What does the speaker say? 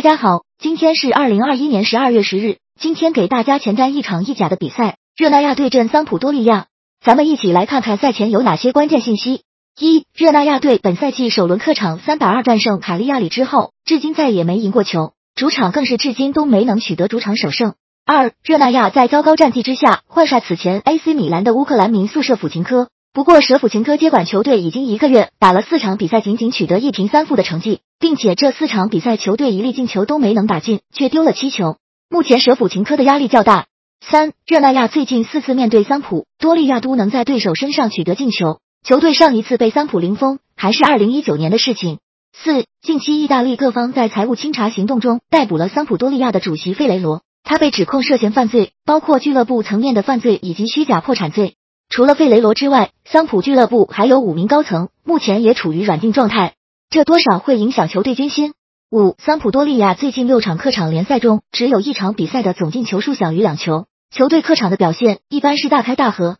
大家好，今天是二零二一年十二月十日。今天给大家前瞻一场意甲的比赛，热那亚对阵桑普多利亚。咱们一起来看看赛前有哪些关键信息。一、热那亚队本赛季首轮客场三百二战胜卡利亚里之后，至今再也没赢过球，主场更是至今都没能取得主场首胜。二、热那亚在糟糕战绩之下换帅此前 AC 米兰的乌克兰名宿舍甫琴科。不过，舍甫琴科接管球队已经一个月，打了四场比赛，仅仅取得一平三负的成绩，并且这四场比赛球队一粒进球都没能打进，却丢了七球。目前舍甫琴科的压力较大。三，热那亚最近四次面对桑普多利亚都能在对手身上取得进球，球队上一次被桑普零封还是二零一九年的事情。四，近期意大利各方在财务清查行动中逮捕了桑普多利亚的主席费雷罗，他被指控涉嫌犯罪，包括俱乐部层面的犯罪以及虚假破产罪。除了费雷罗之外，桑普俱乐部还有五名高层，目前也处于软禁状态，这多少会影响球队军心。五，桑普多利亚最近六场客场联赛中，只有一场比赛的总进球数小于两球，球队客场的表现一般是大开大合，